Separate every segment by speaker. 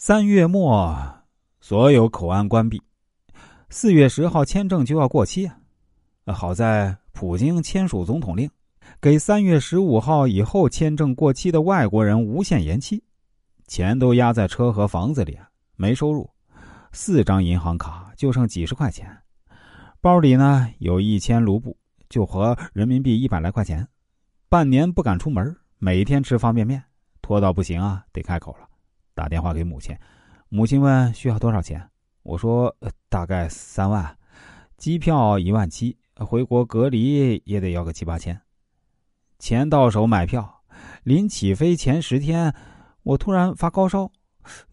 Speaker 1: 三月末，所有口岸关闭。四月十号签证就要过期啊！好在普京签署总统令，给三月十五号以后签证过期的外国人无限延期。钱都压在车和房子里，没收入。四张银行卡就剩几十块钱，包里呢有一千卢布，就合人民币一百来块钱。半年不敢出门，每天吃方便面，拖到不行啊，得开口了。打电话给母亲，母亲问需要多少钱，我说大概三万，机票一万七，回国隔离也得要个七八千。钱到手买票，临起飞前十天，我突然发高烧，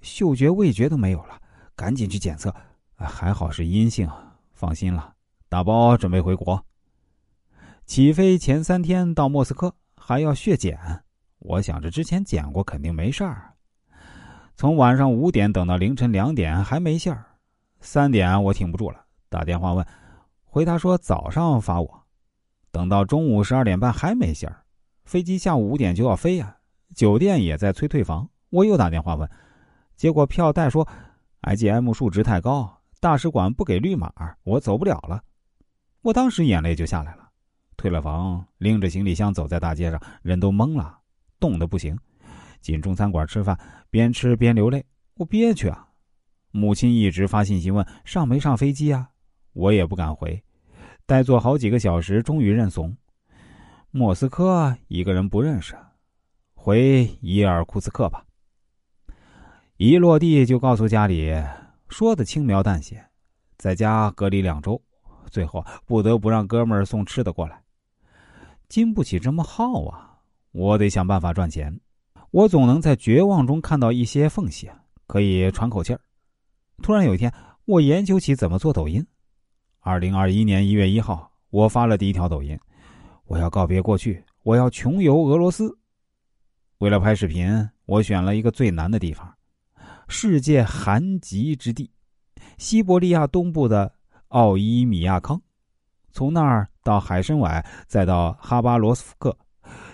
Speaker 1: 嗅觉味觉都没有了，赶紧去检测，还好是阴性，放心了，打包准备回国。起飞前三天到莫斯科还要血检，我想着之前检过，肯定没事儿。从晚上五点等到凌晨两点还没信儿，三点我挺不住了，打电话问，回答说早上发我，等到中午十二点半还没信儿，飞机下午五点就要飞呀，酒店也在催退房，我又打电话问，结果票代说，IgM 数值太高，大使馆不给绿码，我走不了了，我当时眼泪就下来了，退了房，拎着行李箱走在大街上，人都懵了，冻得不行。进中餐馆吃饭，边吃边流泪，我憋屈啊！母亲一直发信息问上没上飞机啊，我也不敢回，待坐好几个小时，终于认怂。莫斯科一个人不认识，回伊尔库茨克吧。一落地就告诉家里，说的轻描淡写，在家隔离两周，最后不得不让哥们儿送吃的过来，经不起这么耗啊！我得想办法赚钱。我总能在绝望中看到一些缝隙，可以喘口气儿。突然有一天，我研究起怎么做抖音。二零二一年一月一号，我发了第一条抖音：我要告别过去，我要穷游俄罗斯。为了拍视频，我选了一个最难的地方——世界寒极之地——西伯利亚东部的奥伊米亚康。从那儿到海参崴，再到哈巴罗斯克、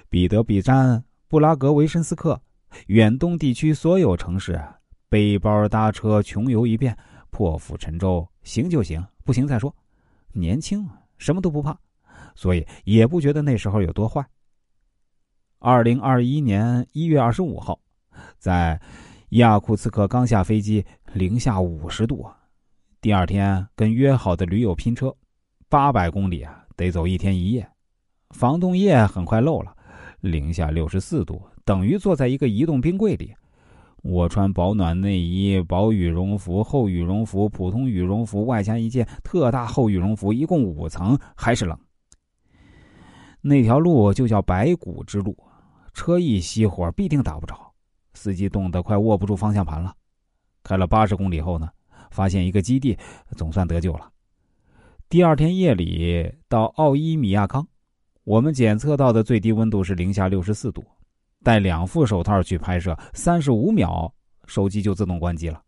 Speaker 1: 彼得比詹。布拉格维申斯克，远东地区所有城市，背包搭车穷游一遍，破釜沉舟，行就行，不行再说。年轻，什么都不怕，所以也不觉得那时候有多坏。二零二一年一月二十五号，在亚库茨克刚下飞机，零下五十度。第二天跟约好的驴友拼车，八百公里啊，得走一天一夜。防冻液很快漏了。零下六十四度，等于坐在一个移动冰柜里。我穿保暖内衣、薄羽绒服、厚羽绒服、普通羽绒服，外加一件特大厚羽绒服，一共五层，还是冷。那条路就叫白骨之路，车一熄火必定打不着。司机冻得快握不住方向盘了。开了八十公里后呢，发现一个基地，总算得救了。第二天夜里到奥伊米亚康。我们检测到的最低温度是零下六十四度，戴两副手套去拍摄，三十五秒，手机就自动关机了。